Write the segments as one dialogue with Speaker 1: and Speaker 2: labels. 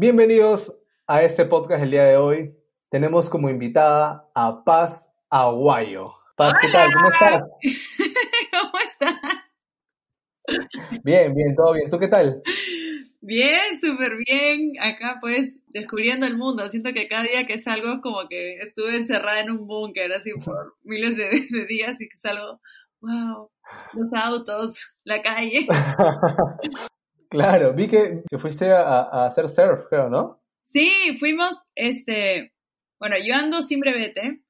Speaker 1: Bienvenidos a este podcast el día de hoy. Tenemos como invitada a Paz Aguayo. Paz, ¿qué tal? ¿Cómo estás?
Speaker 2: ¿Cómo estás?
Speaker 1: Bien, bien, todo bien. ¿Tú qué tal?
Speaker 2: Bien, súper bien. Acá pues descubriendo el mundo. Siento que cada día que salgo es como que estuve encerrada en un búnker así por miles de, de días y que salgo, wow, los autos, la calle.
Speaker 1: Claro, vi que, que fuiste a, a, hacer surf, creo, ¿no?
Speaker 2: Sí, fuimos, este, bueno, yo ando sin brevete,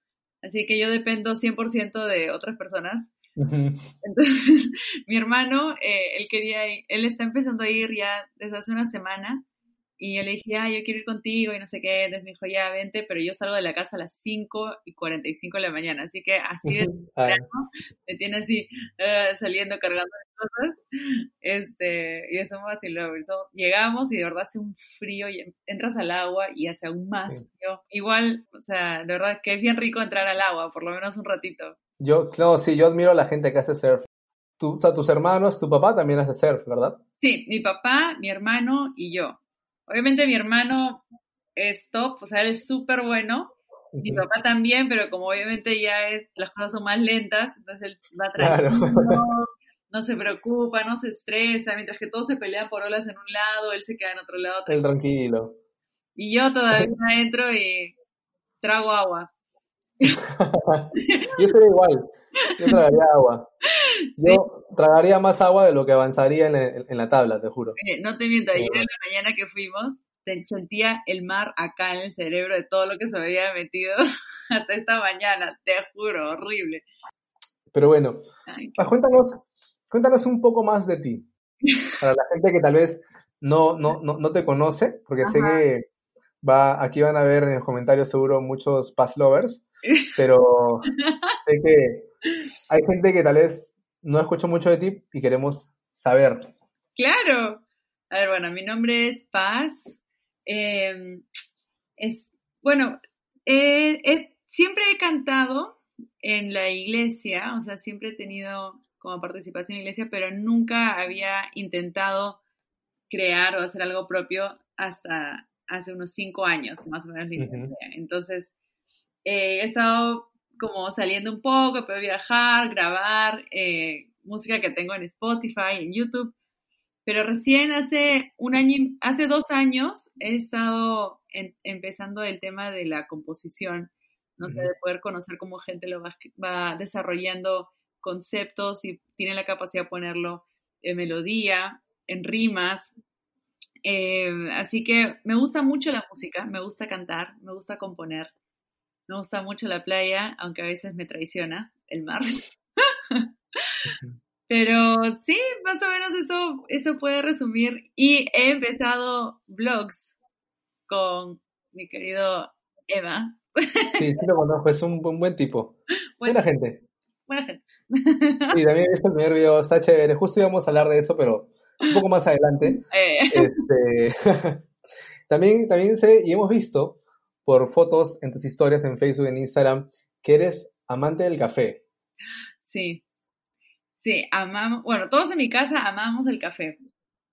Speaker 2: así que yo dependo 100% de otras personas. Entonces, mi hermano, eh, él quería ir, él está empezando a ir ya desde hace una semana y yo le dije, ah, yo quiero ir contigo y no sé qué. Entonces me dijo, ya, vente, pero yo salgo de la casa a las 5 y 45 de la mañana. Así que así de temprano me tiene así uh, saliendo, cargando cosas. Este, y eso más y luego llegamos y de verdad hace un frío y entras al agua y hace aún más frío. Igual, o sea, de verdad que es bien rico entrar al agua, por lo menos un ratito.
Speaker 1: Yo, no, sí, yo admiro a la gente que hace surf. Tú, o sea, tus hermanos, tu papá también hace surf, ¿verdad?
Speaker 2: Sí, mi papá, mi hermano y yo. Obviamente mi hermano es top, o sea, él es súper bueno. Mi papá también, pero como obviamente ya es, las cosas son más lentas, entonces él va tranquilo, no se preocupa, no se estresa, mientras que todos se pelean por olas en un lado, él se queda en otro lado.
Speaker 1: Él tranquilo.
Speaker 2: Y yo todavía entro y trago agua.
Speaker 1: yo sería igual, yo tragaría agua. Yo tragaría más agua de lo que avanzaría en, en la tabla, te juro.
Speaker 2: no te miento, ayer en la mañana que fuimos, sentía el mar acá en el cerebro de todo lo que se había metido hasta esta mañana, te juro, horrible.
Speaker 1: Pero bueno, cuéntanos, cuéntanos un poco más de ti. Para la gente que tal vez no, no, no, no te conoce, porque sé que va, aquí van a ver en los comentarios seguro muchos past lovers, pero sé que hay gente que tal vez no escucha mucho de ti y queremos saber.
Speaker 2: Claro. A ver, bueno, mi nombre es Paz. Em, es, bueno, siempre he cantado en la iglesia, o sea, siempre he tenido como participación en la iglesia, pero nunca había intentado crear o hacer algo propio hasta hace unos cinco años, más o menos. Entonces, eh, he estado como saliendo un poco, puedo viajar, grabar, eh, música que tengo en Spotify, en YouTube, pero recién hace un año, hace dos años he estado empezando el tema de la composición, no sé, de poder conocer cómo gente lo va, desarrollando conceptos y tiene la capacidad de ponerlo en melodía, en rimas. Eh, así que me gusta mucho la música, me gusta cantar, me gusta componer. Me gusta mucho la playa, aunque a veces me traiciona el mar. Pero sí, más o menos eso, eso puede resumir. Y he empezado vlogs con mi querido Eva.
Speaker 1: Sí, sí lo conozco, es un, buen tipo. Buena, gente.
Speaker 2: Buena gente.
Speaker 1: Sí, también he visto el primer video, está chévere. Justo íbamos a hablar de eso, pero un poco más adelante. Eh. Este, también, también sé, y hemos visto por fotos en tus historias en Facebook, en Instagram, que eres amante del café.
Speaker 2: Sí, sí, amamos, bueno, todos en mi casa amamos el café.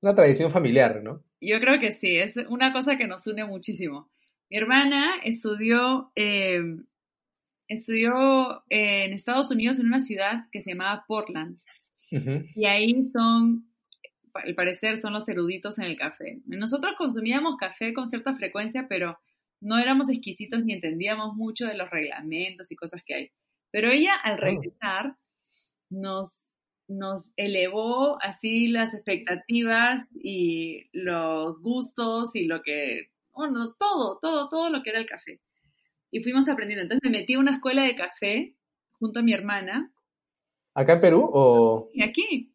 Speaker 1: Una tradición familiar, ¿no?
Speaker 2: Yo creo que sí, es una cosa que nos une muchísimo. Mi hermana estudió, eh, estudió en Estados Unidos en una ciudad que se llamaba Portland. Y ahí son, al parecer, son los eruditos en el café. Nosotros consumíamos café con cierta frecuencia, pero no éramos exquisitos ni entendíamos mucho de los reglamentos y cosas que hay. Pero ella al regresar nos, nos elevó así las expectativas y los gustos y lo que, bueno, todo, todo, todo lo que era el café. Y fuimos aprendiendo. Entonces me metí a una escuela de café junto a mi hermana.
Speaker 1: ¿Acá en Perú o...?
Speaker 2: Aquí.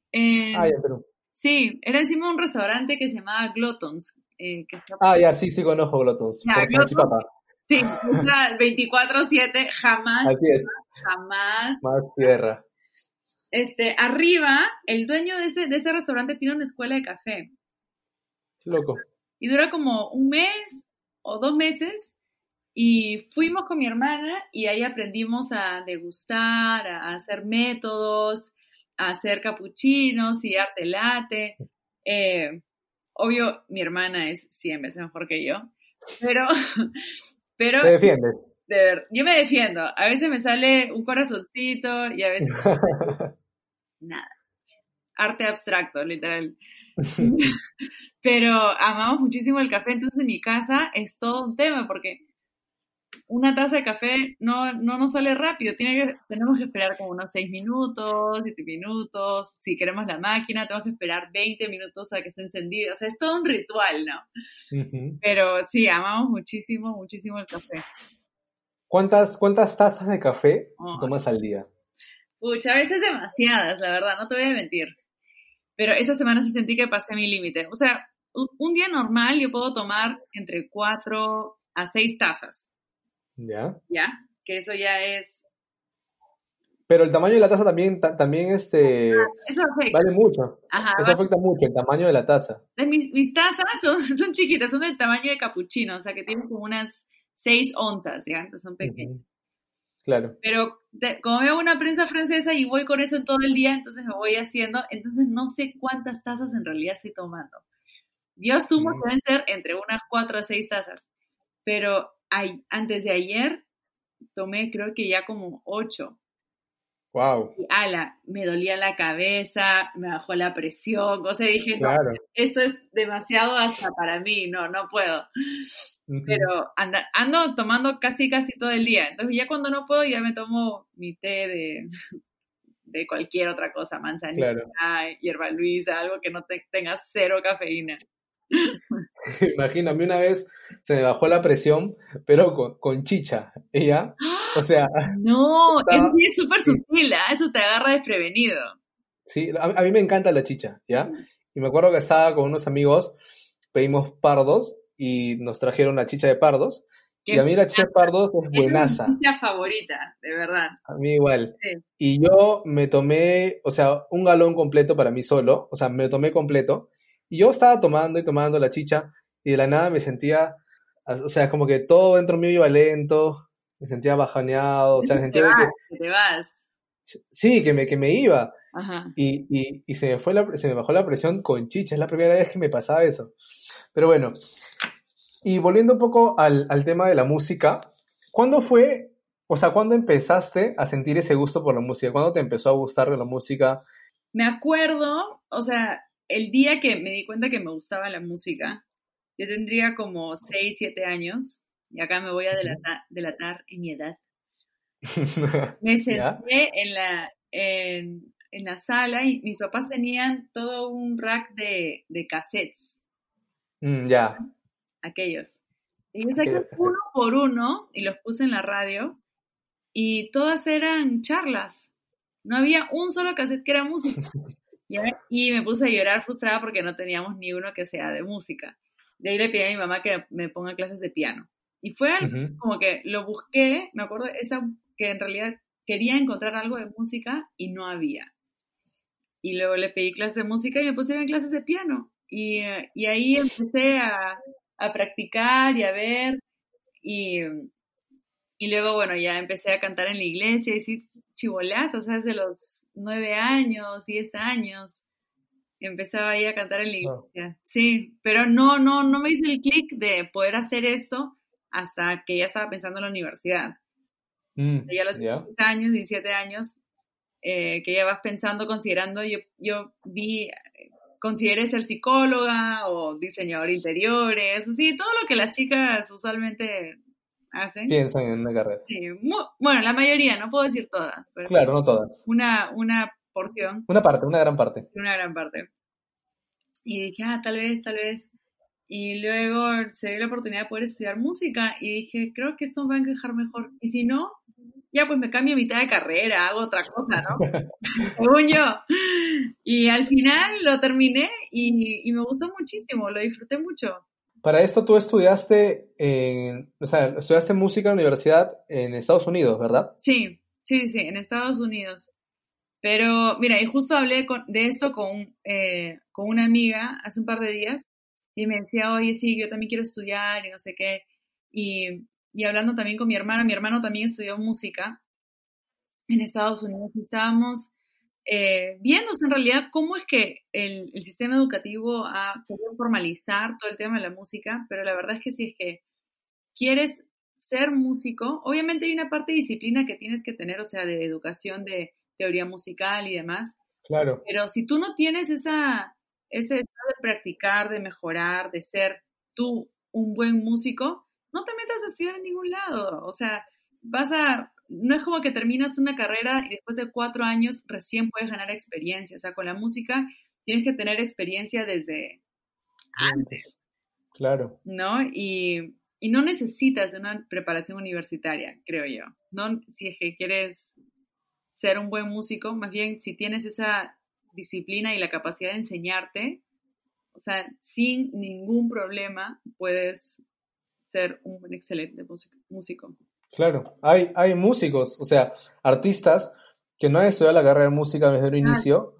Speaker 1: ah, en Perú.
Speaker 2: Sí, era encima de un restaurante que se llamaba Glotons, eh,
Speaker 1: ah, ya, sí, sí conozco Glotons.
Speaker 2: Sí, 24-7, jamás. Jamás.
Speaker 1: Más tierra.
Speaker 2: Este, arriba, el dueño de ese, de ese restaurante tiene una escuela de café.
Speaker 1: loco.
Speaker 2: Y dura como un mes o dos meses. Y fuimos con mi hermana y ahí aprendimos a degustar, a hacer métodos, a hacer capuchinos y arte latte. Eh, obvio, mi hermana es 100 veces mejor que yo, pero... pero
Speaker 1: Te defiendes.
Speaker 2: De ver, yo me defiendo. A veces me sale un corazoncito y a veces... nada. Arte abstracto, literal. pero amamos muchísimo el café, entonces en mi casa es todo un tema porque una taza de café no, no nos sale rápido, Tiene que, tenemos que esperar como unos 6 minutos, 7 minutos, si queremos la máquina tenemos que esperar 20 minutos a que esté encendida, o sea, es todo un ritual, ¿no? Pero sí, amamos muchísimo, muchísimo el café.
Speaker 1: ¿Cuántas, cuántas tazas de café tomas al día?
Speaker 2: Pucha, a veces demasiadas, la verdad, no te voy a mentir. Pero esa semana sí sentí que pasé mi límite. O sea, un día normal yo puedo tomar entre 4 a 6 tazas
Speaker 1: ¿Ya?
Speaker 2: ¿Ya? Que eso ya es...
Speaker 1: Pero el tamaño de la taza también, también este,
Speaker 2: ah, eso
Speaker 1: vale mucho. eso afecta mucho, el tamaño de la taza.
Speaker 2: Mis, mis tazas son, son, chiquitas, son del tamaño de capuchino, o sea que tienen como unas 6 onzas, ¿ya? Entonces son pequeñas.
Speaker 1: Claro.
Speaker 2: Pero como veo una prensa francesa y voy con eso todo el día, entonces me voy haciendo, entonces no sé cuántas tazas en realidad estoy tomando. Yo asumo que deben ser entre unas 4 a 6 tazas, pero antes de ayer tomé creo que ya como ocho.
Speaker 1: Wow.
Speaker 2: Y ala, me dolía la cabeza, me bajó la presión, o sea, dije, esto es demasiado hasta para mí, no, no puedo. Pero ando tomando casi, casi todo el día. Entonces ya cuando no puedo, ya me tomo mi té de, de cualquier otra cosa, manzanilla, hierba luisa, algo que no tenga cero cafeína.
Speaker 1: Imagíname, una vez se me bajó la presión, pero con, chicha. Ella, o sea.
Speaker 2: No, es súper sutil, ¿ah? eso te agarra desprevenido.
Speaker 1: Sí, a, mí me encanta la chicha, ¿ya? Y me acuerdo que estaba con unos amigos, pedimos pardos y nos trajeron la chicha de pardos. Y a mí la chicha de pardos es buenaza.
Speaker 2: Es mi chicha favorita, de verdad.
Speaker 1: A mí igual. Y yo me tomé, o sea, un galón completo para mí solo, o sea, me lo tomé completo. Y yo estaba tomando y tomando la chicha y de la nada me sentía, o sea, como que todo dentro mío iba lento, me sentía bajaneado, o sea, sentía
Speaker 2: que, te vas.
Speaker 1: Sí, que me, que me iba. Y, y, y, se, me fue la, se me bajó la presión con chicha, es la primera vez que me pasaba eso. Pero bueno, y volviendo un poco al, al tema de la música, ¿cuándo fue, o sea, cuándo empezaste a sentir ese gusto por la música? ¿Cuándo te empezó a gustar de la música?
Speaker 2: Me acuerdo, o sea, el día que me di cuenta que me gustaba la música, yo tendría como 6, 7 años, y acá me voy a delatar, en mi edad. me senté en la, en, la sala y mis papás tenían todo un rack de, de cassettes.
Speaker 1: Mm, ya.
Speaker 2: Aquellos. Y yo saqué uno por uno y los puse en la radio y todas eran charlas. No había un solo cassette que era música. Y me puse a llorar frustrada porque no teníamos ni uno que sea de música. De ahí le pedí a mi mamá que me ponga clases de piano. Y fue como que lo busqué, me acuerdo esa, que en realidad quería encontrar algo de música y no había. Y luego le pedí clases de música y me pusieron clases de piano. Y, y ahí empecé a, a, practicar y a ver. Y, y luego, bueno, ya empecé a cantar en la iglesia y sí, chivolazos, o sea, desde los nueve años, diez años, empezaba ahí a cantar en la iglesia. Sí, pero no, no, no me hizo el clic de poder hacer esto hasta que ya estaba pensando en la universidad. Mm, ya a los yeah. años, 17 años, eh, que ya vas pensando, considerando, yo, yo vi, consideré ser psicóloga o diseñador interiores, así, todo lo que las chicas usualmente hacen.
Speaker 1: Piensan en una carrera.
Speaker 2: Sí, bueno, la mayoría, no puedo decir todas.
Speaker 1: claro, no todas.
Speaker 2: Una, una porción.
Speaker 1: Una parte, una gran parte.
Speaker 2: Una gran parte. Y dije, ah, tal vez, tal vez. Y luego se dio la oportunidad de poder estudiar música y dije, creo que esto me va a encajar mejor. Y si no, ya pues me cambio a mitad de carrera, hago otra cosa, ¿no? Según yo. Y al final lo terminé y, y me gustó muchísimo, lo disfruté mucho.
Speaker 1: Para esto tú estudiaste, en, o sea, estudiaste música en la universidad en Estados Unidos, ¿verdad?
Speaker 2: Sí, sí, sí, en Estados Unidos. Pero mira, y justo hablé de eso con, eh, con una amiga hace un par de días y me decía, oye, sí, yo también quiero estudiar y no sé qué. Y, y hablando también con mi hermana, mi hermano también estudió música en Estados Unidos y estábamos eh, viéndose en realidad cómo es que el, el, sistema educativo ha podido formalizar todo el tema de la música, pero la verdad es que si es que quieres ser músico, obviamente hay una parte de disciplina que tienes que tener, o sea, de educación, de teoría musical y demás.
Speaker 1: Claro.
Speaker 2: Pero si tú no tienes esa, ese deseo de practicar, de mejorar, de ser tú un buen músico, no te metas a estudiar en ningún lado. O sea, vas a, no es como que terminas una carrera y después de cuatro años recién puedes ganar experiencia. O sea, con la música tienes que tener experiencia desde antes.
Speaker 1: Claro.
Speaker 2: ¿No? Y, y no necesitas de una preparación universitaria, creo yo. No, si es que quieres ser un buen músico, más bien si tienes esa disciplina y la capacidad de enseñarte, o sea, sin ningún problema puedes ser un excelente músico.
Speaker 1: Claro, hay, hay músicos, o sea, artistas que no han estudiado la carrera de música desde el inicio,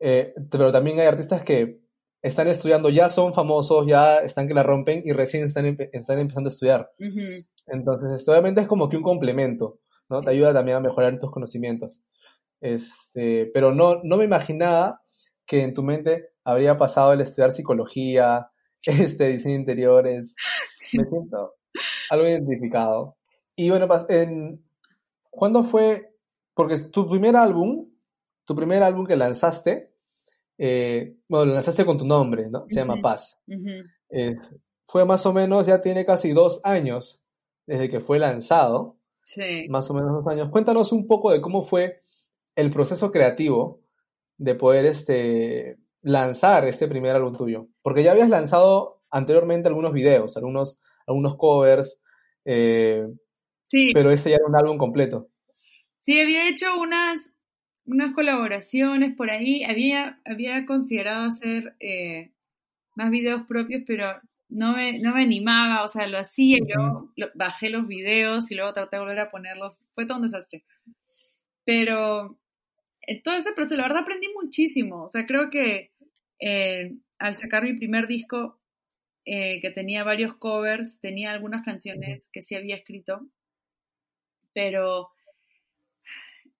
Speaker 1: eh, pero también hay artistas que están estudiando, ya son famosos, ya están que la rompen y recién están, están empezando a estudiar. Entonces, obviamente es como que un complemento, ¿no? Te ayuda también a mejorar tus conocimientos. Este, pero no, no me imaginaba que en tu mente habría pasado el estudiar psicología, este, diseño de interiores. Me siento algo identificado. Y bueno, en, ¿cuándo fue? Porque tu primer álbum, tu primer álbum que lanzaste, eh, bueno, lo lanzaste con tu nombre, ¿no? Se llama Paz. Eh, fue más o menos, ya tiene casi dos años desde que fue lanzado.
Speaker 2: Sí.
Speaker 1: Más o menos dos años. Cuéntanos un poco de cómo fue el proceso creativo de poder este, lanzar este primer álbum tuyo. Porque ya habías lanzado anteriormente algunos videos, algunos, algunos covers, eh,
Speaker 2: sí.
Speaker 1: pero este ya era un álbum completo.
Speaker 2: Sí, había hecho unas, unas colaboraciones por ahí. Había, había considerado hacer eh, más videos propios, pero no me, no me animaba, o sea, lo hacía, yo bajé los videos y luego traté de volver a ponerlos. Fue todo un desastre. Pero en todo ese proceso, la verdad aprendí muchísimo. O sea, creo que eh, al sacar mi primer disco, eh, que tenía varios covers, tenía algunas canciones que sí había escrito, pero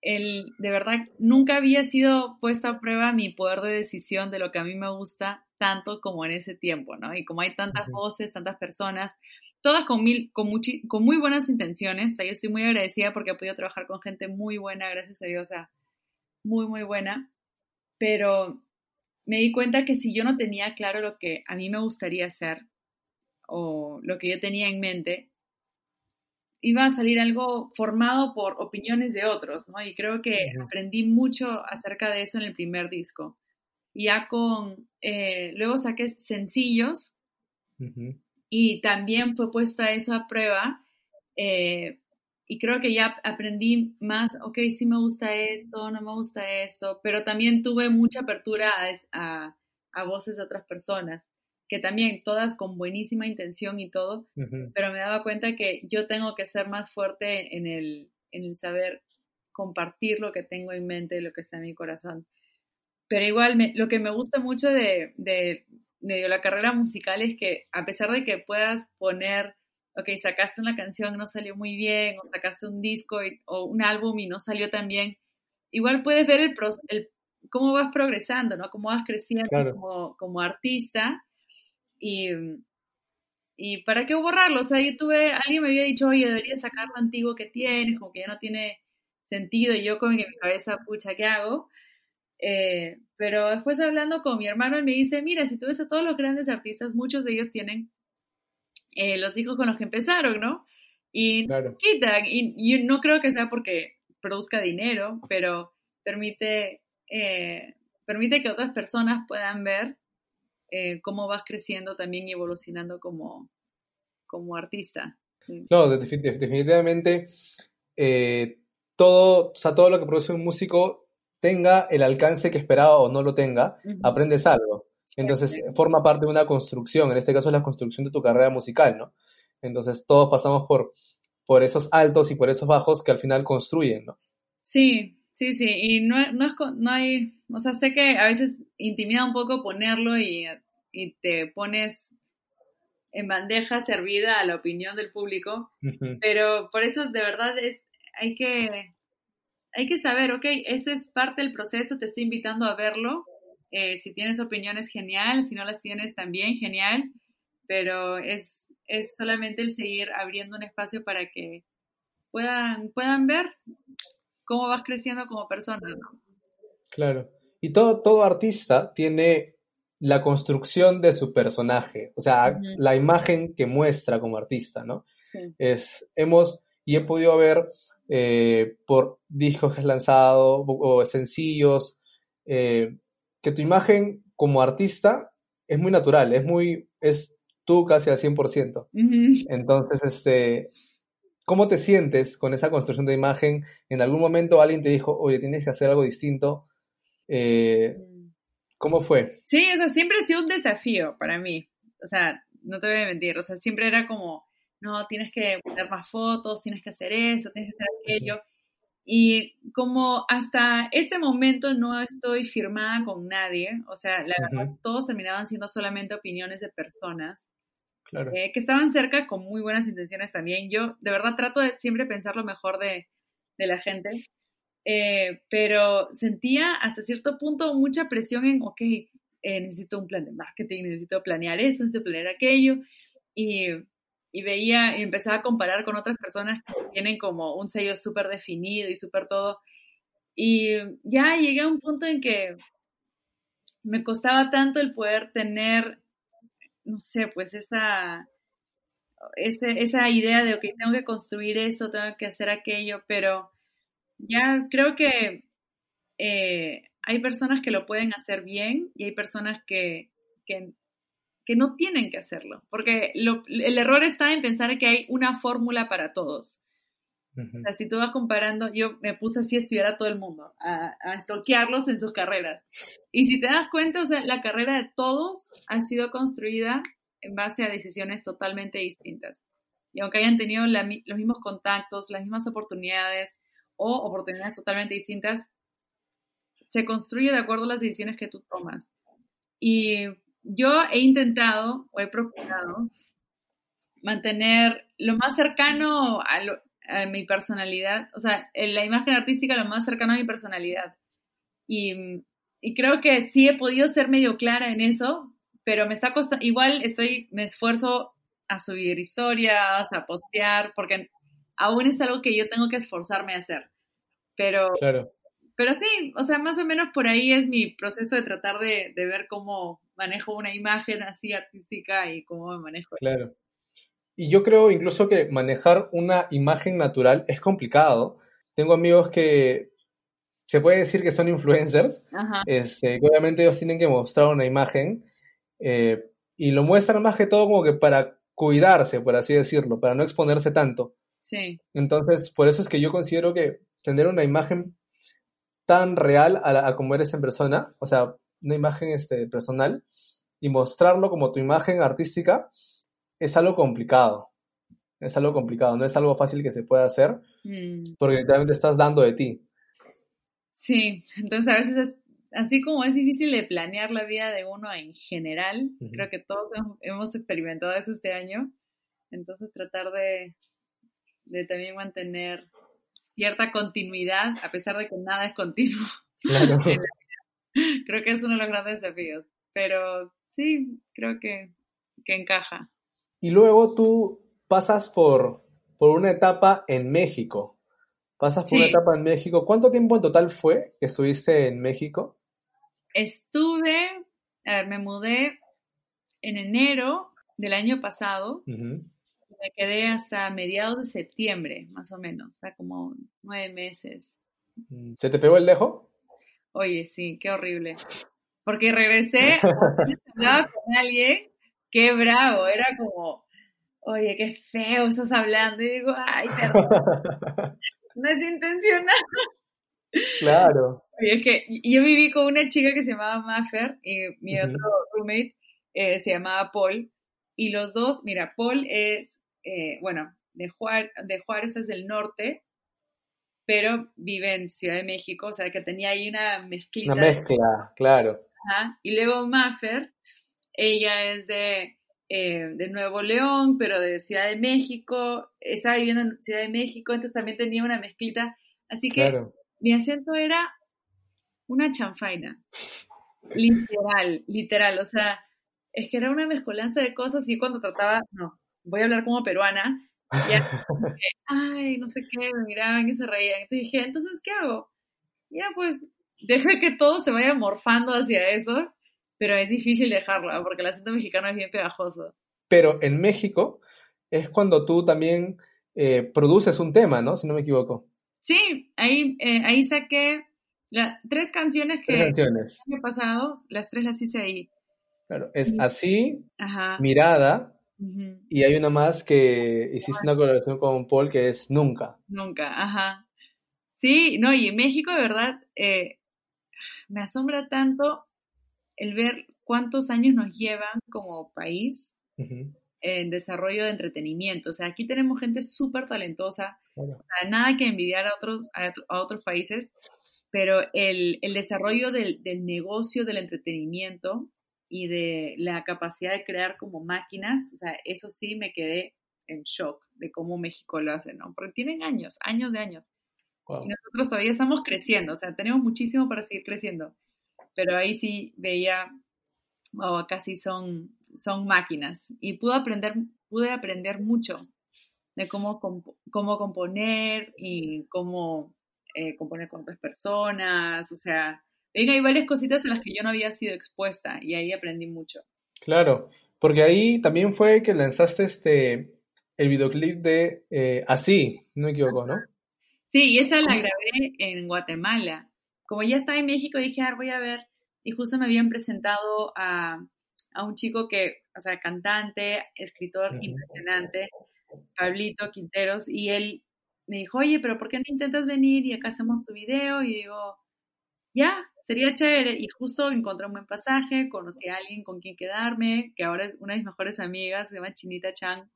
Speaker 2: el, de verdad nunca había sido puesta a prueba mi poder de decisión de lo que a mí me gusta tanto como en ese tiempo, ¿no? Y como hay tantas voces, tantas personas, todas con, mil, con, con muy buenas intenciones, o sea, yo estoy muy agradecida porque he podido trabajar con gente muy buena, gracias a Dios, o sea, muy, muy buena, pero me di cuenta que si yo no tenía claro lo que a mí me gustaría hacer o lo que yo tenía en mente, iba a salir algo formado por opiniones de otros, ¿no? Y creo que aprendí mucho acerca de eso en el primer disco. Y ya con, eh, luego saqué sencillos y también fue puesta eso a prueba. Eh, y creo que ya aprendí más, ok, sí me gusta esto, no me gusta esto, pero también tuve mucha apertura a, a voces de otras personas que también todas con buenísima intención y todo, pero me daba cuenta que yo tengo que ser más fuerte en el, en el saber compartir lo que tengo en mente, lo que está en mi corazón. Pero igual, lo que me gusta mucho de, de, de, la carrera musical es que a pesar de que puedas poner, ok, sacaste una canción, no salió muy bien, o sacaste un disco o un álbum y no salió tan bien, igual puedes ver el, el cómo vas progresando, ¿no? Cómo vas creciendo como, como artista y, y para qué borrarlo, o sea, yo tuve, alguien me había dicho, oye, deberías sacar lo antiguo que tienes, como que ya no tiene sentido, y yo con mi cabeza, pucha, ¿qué hago? Eh, pero después hablando con mi hermano, él me dice, mira, si tú ves a todos los grandes artistas, muchos de ellos tienen eh, los hijos con los que empezaron, ¿no? Y quitan, y no creo que sea porque produzca dinero, pero permite, eh, permite que otras personas puedan ver eh, cómo vas creciendo también y evolucionando como, como artista.
Speaker 1: No, definitivamente eh, todo, o sea, todo lo que produce un músico tenga el alcance que esperaba o no lo tenga, aprendes algo. Entonces forma parte de una construcción, en este caso es la construcción de tu carrera musical, ¿no? Entonces todos pasamos por, por esos altos y por esos bajos que al final construyen, ¿no?
Speaker 2: Sí, Sí, sí, y no, no, es, no hay, o sea, sé que a veces intimida un poco ponerlo y, y te pones en bandeja servida a la opinión del público, pero por eso de verdad es, hay que hay que saber, ok, ese es parte del proceso, te estoy invitando a verlo. Eh, si tienes opiniones, genial. Si no las tienes, también genial. Pero es, es solamente el seguir abriendo un espacio para que puedan, puedan ver cómo vas creciendo como persona, ¿no?
Speaker 1: Claro. Y todo, todo artista tiene la construcción de su personaje, o sea, la imagen que muestra como artista, ¿no? Es, hemos, y he podido ver eh, por discos que has lanzado o, sencillos, eh, que tu imagen como artista es muy natural, es muy, es tú casi al 100%. Entonces, este, ¿cómo te sientes con esa construcción de imagen? En algún momento alguien te dijo, oye, tienes que hacer algo distinto. Eh, ¿Cómo fue?
Speaker 2: Sí, o sea, siempre ha sido un desafío para mí. O sea, no te voy a mentir, o sea, siempre era como, no, tienes que poner más fotos, tienes que hacer eso, tienes que hacer aquello. Y como hasta este momento no estoy firmada con nadie, o sea, la verdad, todos terminaban siendo solamente opiniones de personas claro. Eh, que estaban cerca con muy buenas intenciones también. Yo de verdad trato de siempre pensar lo mejor de, de la gente, eh, pero sentía hasta cierto punto mucha presión en, ok, eh, necesito un plan de marketing, necesito planear eso, necesito planear aquello, y, y veía y empezaba a comparar con otras personas que tienen como un sello súper definido y súper todo, y ya llegué a un punto en que me costaba tanto el poder tener, no sé, pues esa, esa idea de, ok, tengo que construir eso, tengo que hacer aquello, pero ya creo que eh, hay personas que lo pueden hacer bien y hay personas que, que, no tienen que hahacerlo, porque el error está en pensar que hay una fórmula para todos. O sea, si tú vas comparando, yo me puse así a estudiar a todo el mundo, a, a estoquearlos en sus carreras. Y si te das cuenta, o sea, la carrera de todos ha sido construida en base a decisiones totalmente distintas. Y aunque hayan tenido los mismos contactos, las mismas oportunidades, o oportunidades totalmente distintas, se construye de acuerdo a las decisiones que tú tomas. Y yo he intentado o he procurado mantener lo más cercano a, mi personalidad, o sea, la imagen artística lo más cercano a mi personalidad. Y, y, creo que sí he podido ser medio clara en eso, pero me está costando, igual estoy, me esfuerzo a subir historias, a postear, porque aún es algo que yo tengo que esforzarme a hacer. Pero, pero sí, o sea, más o menos por ahí es mi proceso de tratar de, ver cómo manejo una imagen así artística y cómo me manejo.
Speaker 1: Claro. Y yo creo incluso que manejar una imagen natural es complicado. Tengo amigos que se puede decir que son influencers, este, obviamente ellos tienen que mostrar una imagen eh, y lo muestran más que todo como que para cuidarse, por así decirlo, para no exponerse tanto.
Speaker 2: Sí.
Speaker 1: Entonces, por eso es que yo considero que tener una imagen tan real a, como eres en persona, o sea, una imagen este, personal, y mostrarlo como tu imagen artística, es algo complicado. Es algo complicado, no es algo fácil que se pueda hacer, mm. porque literalmente estás dando de ti.
Speaker 2: Sí, entonces a veces es, así como es difícil de planear la vida de uno en general, creo que todos hemos experimentado eso este año, entonces tratar de, de también mantener cierta continuidad, a pesar de que nada es continuo. creo que es uno de los grandes desafíos, pero sí, creo que, encaja.
Speaker 1: Y luego tú pasas por, por una etapa en México. Pasas por una etapa en México. ¿Cuánto tiempo en total fue que estuviste en México?
Speaker 2: Estuve, a ver, me mudé en enero del año pasado me quedé hasta mediados de septiembre, más o menos, o sea, como nueve meses.
Speaker 1: Mm, ¿Se te pegó el dejo?
Speaker 2: Oye, sí, qué horrible. Porque regresé, hablaba con alguien, qué bravo, era como, oye, qué feo estás hablando. Y digo, ay, perdón, no es intencional.
Speaker 1: Claro.
Speaker 2: Oye, es que yo viví con una chica que se llamaba Maffer y mi otro roommate eh, se llamaba Paul. Y los dos, mira, Paul es eh, bueno, de, de Juárez es del norte, pero vive en Ciudad de México, o sea que tenía ahí una mezclita.
Speaker 1: Una mezcla, claro.
Speaker 2: Y luego Maffer, ella es de, eh, de Nuevo León, pero de Ciudad de México, estaba viviendo en Ciudad de México, entonces también tenía una mezclita. Así que mi acento era una chanfaina. Literal, literal. O sea, es que era una mezcolanza de cosas y cuando trataba, no, voy a hablar como peruana, ya, ay, no sé qué, me miraban y se reían. Entonces dije, entonces, ¿qué hago? Ya, pues, deja que todo se vaya morfando hacia eso, pero es difícil dejarlo, porque el acento mexicano es bien pegajoso.
Speaker 1: Pero en México es cuando tú también eh, produces un tema, ¿no? Si no me equivoco.
Speaker 2: Sí, ahí, eh, ahí saqué tres canciones que
Speaker 1: tres canciones.
Speaker 2: el año pasado, las tres las hice ahí.
Speaker 1: Claro, es así, mirada, y hay una más que hiciste una colaboración con Paul que es Nunca.
Speaker 2: Nunca, ajá. Sí, no, y en México de verdad eh, me asombra tanto el ver cuántos años nos llevan como país en desarrollo de entretenimiento. O sea, aquí tenemos gente súper talentosa, nada que envidiar a otros, a, otros países, pero el, desarrollo del, negocio del entretenimiento y de la capacidad de crear como máquinas, o sea, eso sí me quedé en shock de cómo México lo hace, ¿no? Porque tienen años, años de años. Y nosotros todavía estamos creciendo, o sea, tenemos muchísimo para seguir creciendo. Pero ahí sí veía, wow, sí son son máquinas y pude aprender, pude aprender mucho de cómo, cómo componer y cómo eh, componer con otras personas, o sea, hay varias cositas en las que yo no había sido expuesta y ahí aprendí mucho.
Speaker 1: Claro, porque ahí también fue que lanzaste este el videoclip de eh, Así, no me equivoco, ¿no?
Speaker 2: Sí, y esa la grabé en Guatemala. Como ya estaba en México, dije, ah, voy a ver, y justo me habían presentado a, a un chico que, o sea, cantante, escritor impresionante, Pablito Quinteros, y él me dijo, oye, pero ¿por qué no intentas venir y acá hacemos tu video? Y digo, ya, sería chévere. Y justo encontré un buen pasaje, conocí a alguien con quien quedarme, que ahora es una de mis mejores amigas, se llama Chinita Chang,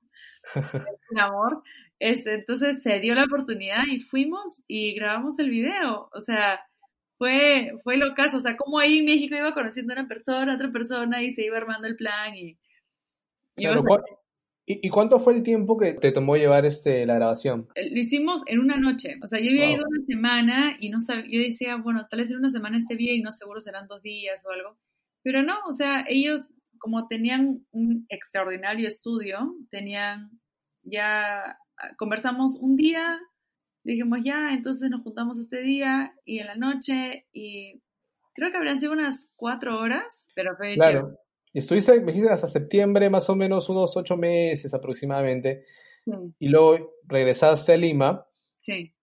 Speaker 2: un amor. Este, entonces se dio la oportunidad y fuimos y grabamos el video. O sea, fue, fue lo caso, o sea, como ahí en México iba conociendo a una persona, a otra persona y se iba armando el plan y...
Speaker 1: ¿y, cuánto fue el tiempo que te tomó llevar este, la grabación?
Speaker 2: Eh, lo hicimos en una noche, o sea, yo había ido una semana y no sabía, yo decía, bueno, tal vez en una semana esté bien y no seguro serán dos días o algo, pero no, o sea, ellos como tenían un extraordinario estudio, tenían ya, conversamos un día, dijimos ya, entonces nos juntamos este día y en la noche y creo que habrían sido unas cuatro horas, pero fue
Speaker 1: Claro. Estuviste, me dijiste, hasta septiembre, más o menos unos ocho meses aproximadamente. Y luego regresaste a Lima.
Speaker 2: Sí.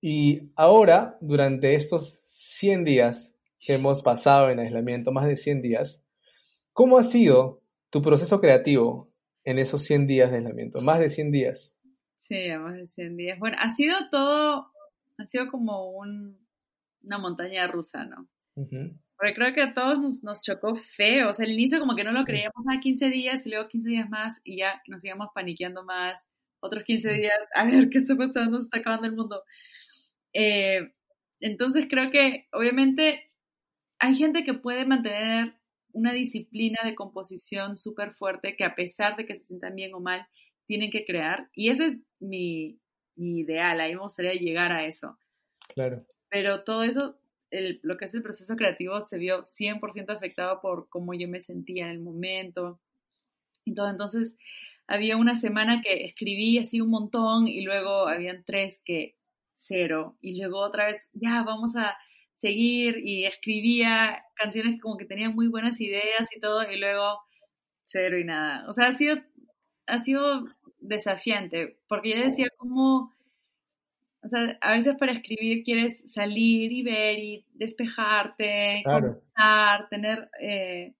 Speaker 1: Y ahora, durante estos 100 días que hemos pasado en aislamiento, más de 100 días, ¿cómo ha sido tu proceso creativo en esos 100 días de aislamiento? Más de 100 días.
Speaker 2: Sí, más de 100 días. Bueno, ha sido todo, ha sido como un, una montaña rusa, ¿no? Porque creo que a todos nos, nos, chocó feo. O sea, al inicio como que no lo creíamos a 15 días y luego 15 días más y ya nos íbamos paniqueando más. Otros 15 días, a ver qué está pasando, se está acabando el mundo. Eh, entonces creo que obviamente hay gente que puede mantener una disciplina de composición súper fuerte que a pesar de que se sientan bien o mal, tienen que crear. Y ese es mi, ideal, ahí me gustaría llegar a eso.
Speaker 1: Claro.
Speaker 2: Pero todo eso, lo que es el proceso creativo, se vio 100% afectado por cómo yo me sentía en el momento. Y entonces había una semana que escribí así un montón y luego habían tres que cero. Y luego otra vez, ya, vamos a seguir y escribía canciones como que tenían muy buenas ideas y todo y luego cero y nada. O sea, ha sido, ha sido desafiante, porque yo decía como, o sea, a veces para escribir quieres salir y ver y despejarte, tener, eh,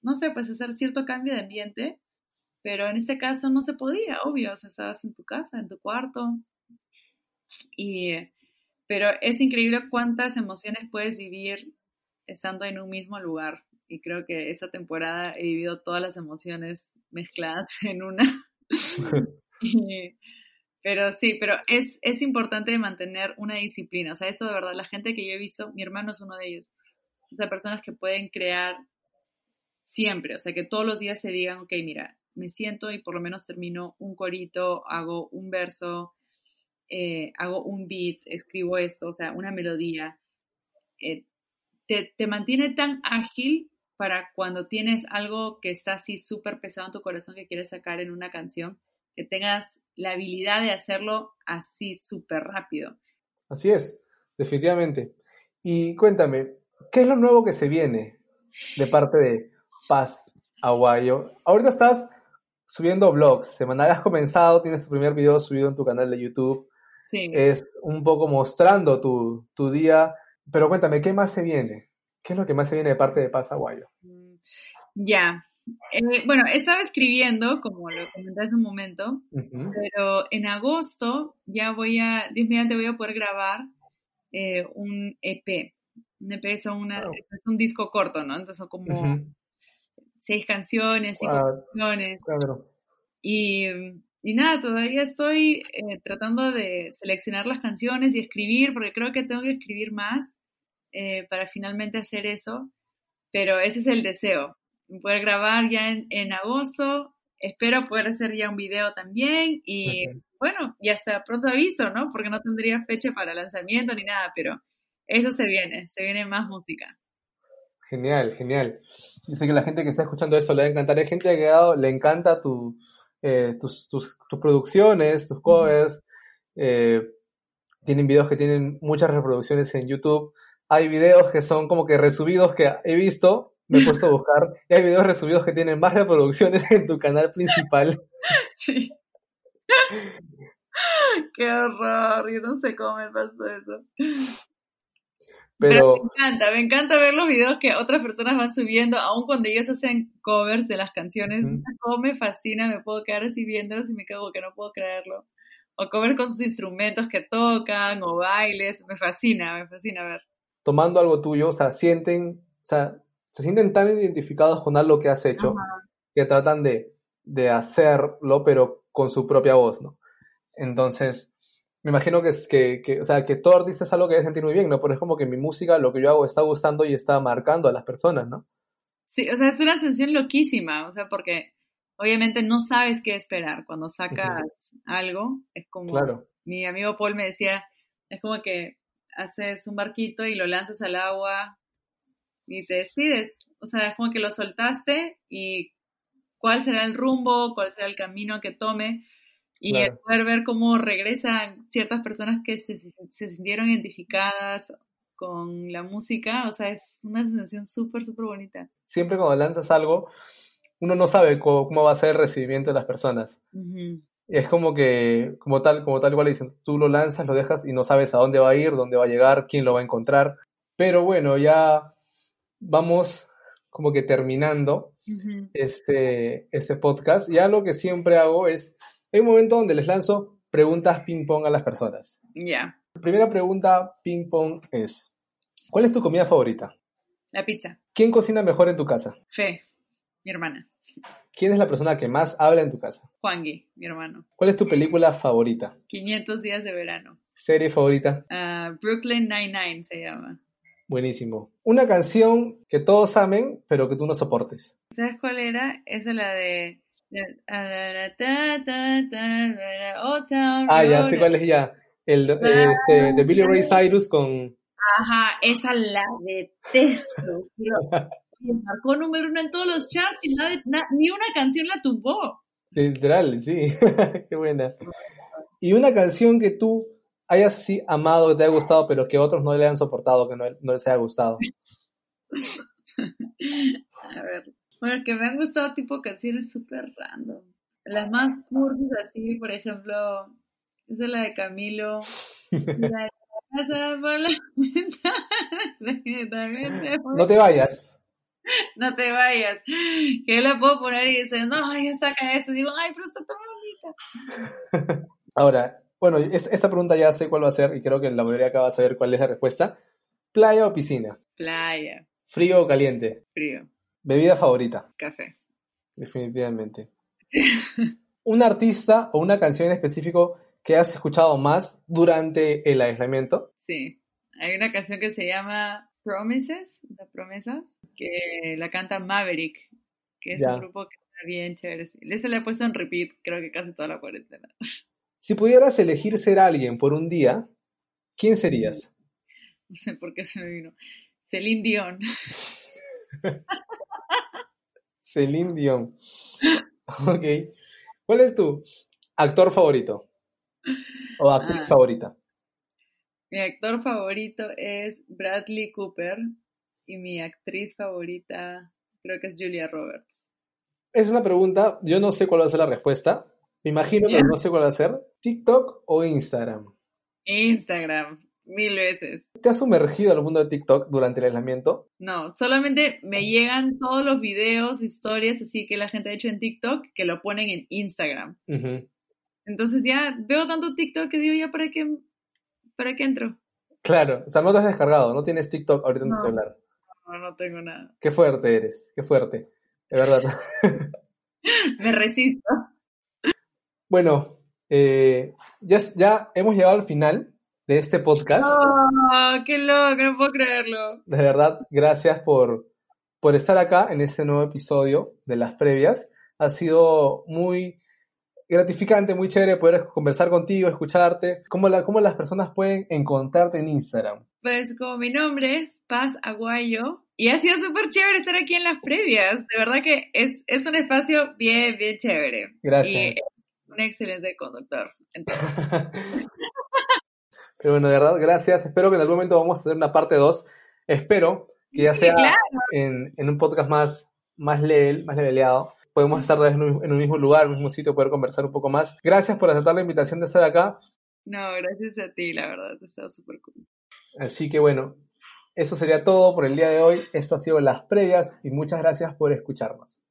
Speaker 2: no sé, pues hacer cierto cambio de ambiente, pero en este caso no se podía, obvio, o sea, estabas en tu casa, en tu cuarto, y, pero es increíble cuántas emociones puedes vivir estando en un mismo lugar. Y creo que esta temporada he vivido todas las emociones mezcladas en una. pero sí, pero es, es importante mantener una disciplina. O sea, eso de verdad, la gente que yo he visto, mi hermano es uno de ellos. O sea, personas que pueden crear siempre. O sea, que todos los días se digan, ok, mira, me siento y por lo menos termino un corito, hago un verso, eh, hago un beat, escribo esto, o sea, una melodía, eh, te, te, mantiene tan ágil para cuando tienes algo que está así súper pesado en tu corazón que quieres sacar en una canción, que tengas la habilidad de hacerlo así súper rápido.
Speaker 1: Así es, definitivamente. Y cuéntame, ¿qué es lo nuevo que se viene de parte de Paz Aguayo? Ahorita estás subiendo blogs semanales, has comenzado, tienes tu primer video subido en tu canal de YouTube. Sí. Es un poco mostrando tu, tu día, pero cuéntame, ¿qué más se viene? ¿Qué es lo que más se viene de parte de Paz Aguayo? Mm,
Speaker 2: ya, eh, bueno, estaba escribiendo, como lo comenté hace un momento, pero en agosto ya voy a, Dios mediante, voy a poder grabar eh, un EP. Un EP es, una, es un disco corto, ¿no? Entonces son como seis canciones, cinco canciones. Y, y, nada, todavía estoy eh, tratando de seleccionar las canciones y escribir, porque creo que tengo que escribir más para finalmente hacer eso. Pero ese es el deseo, poder grabar ya en, agosto. Espero poder hacer ya un video también y bueno, y hasta pronto aviso, ¿no? Porque no tendría fecha para lanzamiento ni nada, pero eso se viene, se viene más música.
Speaker 1: Genial, genial. Yo sé que la gente que está escuchando esto le va a encantar. Hay gente que ha le encanta tu, eh, tus, tus, producciones, tus covers. Eh, tienen videos que tienen muchas reproducciones en YouTube. Hay videos que son como que resubidos que he visto me he puesto a buscar y hay videos resubidos que tienen más reproducciones en tu canal principal. Sí.
Speaker 2: Qué horror, yo no sé cómo me pasó eso. Pero, me encanta, me encanta ver los videos que otras personas van subiendo, aun cuando ellos hacen covers de las canciones. Cómo me fascina, me puedo quedar así viéndolos y me quedo que no puedo creerlo. O covers con sus instrumentos que tocan, o bailes, me fascina, me fascina ver.
Speaker 1: Tomando algo tuyo, o sea, sienten, o sea, se sienten tan identificados con algo que has hecho que tratan de, de, hacerlo, pero con su propia voz, ¿no? Entonces, me imagino que, es, que, que, o sea, que todo artista es algo que debe sentir muy bien, ¿no? Porque es como que mi música, lo que yo hago, está gustando y está marcando a las personas, ¿no?
Speaker 2: Sí, o sea, es una sensación loquísima, o sea, porque obviamente no sabes qué esperar cuando sacas algo. Es como, claro. mi amigo Paul me decía, es como que haces un barquito y lo lanzas al agua y te despides. O sea, es como que lo soltaste y cuál será el rumbo, cuál será el camino que tome y poder ver cómo regresan ciertas personas que se, se sintieron identificadas con la música, o sea, es una sensación súper, súper bonita.
Speaker 1: Siempre cuando lanzas algo, uno no sabe cómo, va a ser el recibimiento de las personas. Es como que, como tal, como tal cual dicen, tú lo lanzas, lo dejas y no sabes a dónde va a ir, dónde va a llegar, quién lo va a encontrar. Pero bueno, ya vamos como que terminando este, este podcast. Ya lo que siempre hago es, hay un momento donde les lanzo preguntas ping pong a las personas. Ya. La primera pregunta ping pong es, ¿cuál es tu comida favorita?
Speaker 2: La pizza.
Speaker 1: ¿Quién cocina mejor en tu casa?
Speaker 2: Fe, mi hermana.
Speaker 1: ¿Quién es la persona que más habla en tu casa?
Speaker 2: Juangui, mi hermano.
Speaker 1: ¿Cuál es tu película favorita?
Speaker 2: 500 días de verano.
Speaker 1: ¿Serie favorita?
Speaker 2: Ah, Brooklyn Nine-Nine se llama.
Speaker 1: Buenísimo. Una canción que todos amen, pero que tú no soportes.
Speaker 2: ¿Sabes cuál era? Esa es la de...
Speaker 1: Ah, ya sé cuál es ya. El este, de Billy Ray Cyrus con...
Speaker 2: Ajá, esa la detesto. marcó número uno en todos los charts y ni una canción la tumbó.
Speaker 1: Literal, sí. Qué buena. Y una canción que tú hayas así amado, que te haya gustado, pero que otros no le han soportado, que no, no les haya gustado?
Speaker 2: A ver, bueno, que me han gustado tipo canciones súper random. Las más cursis así, por ejemplo, esa es la de Camilo. la de
Speaker 1: No te vayas.
Speaker 2: No te vayas. Que yo la puedo poner y dice, no, ya saca eso. digo, ay, pero está tan
Speaker 1: bonita. Ahora, bueno, esta pregunta ya sé cuál va a ser y creo que la mayoría acá va a saber cuál es la respuesta. ¿Playa o piscina?
Speaker 2: Playa.
Speaker 1: ¿Frío o caliente?
Speaker 2: Frío.
Speaker 1: ¿Bebida favorita?
Speaker 2: Café.
Speaker 1: Definitivamente. ¿Un artista o una canción en específico que has escuchado más durante el aislamiento?
Speaker 2: Sí. Hay una canción que se llama Promises, o promesas, que la canta Maverick, que es un grupo que está bien chévere. Ese le he puesto en repeat, creo que casi toda la cuarentena.
Speaker 1: Si pudieras elegir ser alguien por un día, ¿quién serías?
Speaker 2: No sé por qué se me vino. Celine Dion.
Speaker 1: Celine Dion. Ok. ¿Cuál es tu actor favorito? ¿O actriz ah. favorita?
Speaker 2: Mi actor favorito es Bradley Cooper y mi actriz favorita creo que es Julia Roberts.
Speaker 1: Es una pregunta, yo no sé cuál va a ser la respuesta. Me imagino, que no sé cuál va a ser. ¿TikTok o Instagram?
Speaker 2: Instagram, mil veces.
Speaker 1: ¿Te has sumergido al mundo de TikTok durante el aislamiento?
Speaker 2: No, solamente me llegan todos los videos, historias así que la gente ha hecho en TikTok que lo ponen en Instagram. Entonces ya veo tanto TikTok que digo, ya para qué, para qué entro.
Speaker 1: Claro, o sea, no te has descargado, no tienes TikTok ahorita en tu celular.
Speaker 2: No, no tengo nada.
Speaker 1: Qué fuerte eres, qué fuerte. De verdad.
Speaker 2: Me resisto.
Speaker 1: Bueno, eh, ya, ya hemos llegado al final de este podcast.
Speaker 2: ¡Oh, qué loco! No puedo creerlo.
Speaker 1: De verdad, gracias por, por estar acá en este nuevo episodio de las previas. Ha sido muy gratificante, muy chévere poder conversar contigo, escucharte. ¿Cómo, la, ¿Cómo las personas pueden encontrarte en Instagram?
Speaker 2: Pues como mi nombre, Paz Aguayo, y ha sido súper chévere estar aquí en las previas. De verdad que es, es un espacio bien, bien chévere.
Speaker 1: Gracias.
Speaker 2: Y un excelente conductor.
Speaker 1: Pero bueno, de verdad, gracias. Espero que en algún momento vamos a hacer una parte 2. Espero que ya sea en, en, un podcast más, más level, más leveleado. Podemos estar en un, en un mismo lugar, en un mismo sitio, poder conversar un poco más. Gracias por aceptar la invitación de estar acá.
Speaker 2: No, gracias a ti, la verdad, está súper cool.
Speaker 1: Así que bueno, eso sería todo por el día de hoy. Esto ha sido las previas y muchas gracias por escucharnos.